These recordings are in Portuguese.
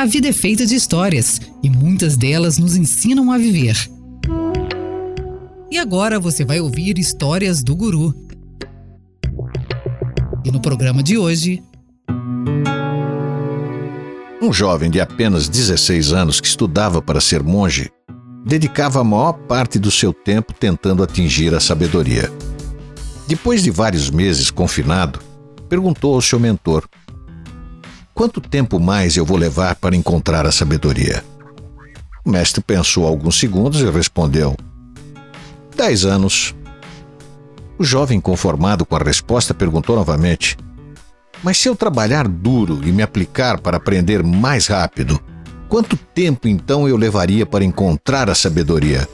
A vida é feita de histórias e muitas delas nos ensinam a viver. E agora você vai ouvir histórias do Guru. E no programa de hoje. Um jovem de apenas 16 anos que estudava para ser monge dedicava a maior parte do seu tempo tentando atingir a sabedoria. Depois de vários meses confinado, perguntou ao seu mentor Quanto tempo mais eu vou levar para encontrar a sabedoria? O mestre pensou alguns segundos e respondeu: Dez anos. O jovem, conformado com a resposta, perguntou novamente: Mas se eu trabalhar duro e me aplicar para aprender mais rápido, quanto tempo então eu levaria para encontrar a sabedoria?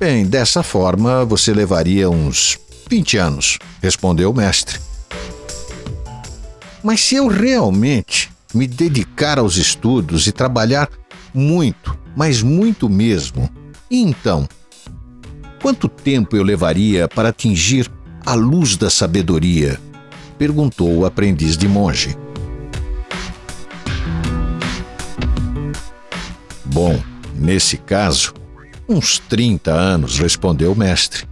Bem, dessa forma você levaria uns 20 anos, respondeu o mestre. Mas se eu realmente me dedicar aos estudos e trabalhar muito, mas muito mesmo, e então? Quanto tempo eu levaria para atingir a luz da sabedoria? perguntou o aprendiz de monge. Bom, nesse caso, uns 30 anos, respondeu o mestre.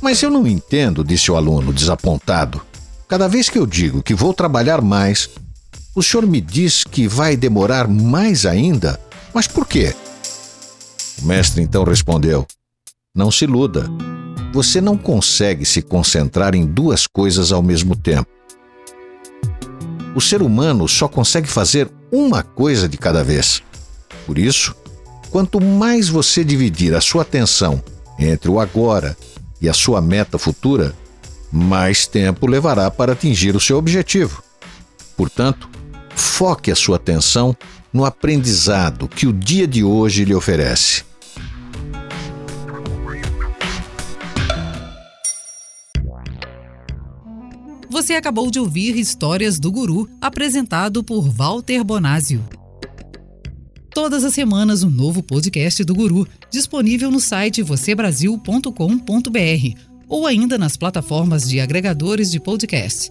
Mas eu não entendo, disse o aluno, desapontado. Cada vez que eu digo que vou trabalhar mais, o senhor me diz que vai demorar mais ainda? Mas por quê? O mestre então respondeu: Não se iluda. Você não consegue se concentrar em duas coisas ao mesmo tempo. O ser humano só consegue fazer uma coisa de cada vez. Por isso, quanto mais você dividir a sua atenção entre o agora e a sua meta futura, mais tempo levará para atingir o seu objetivo. Portanto, foque a sua atenção no aprendizado que o dia de hoje lhe oferece. Você acabou de ouvir Histórias do Guru, apresentado por Walter Bonásio. Todas as semanas, um novo podcast do Guru, disponível no site vocêbrasil.com.br ou ainda nas plataformas de agregadores de podcast.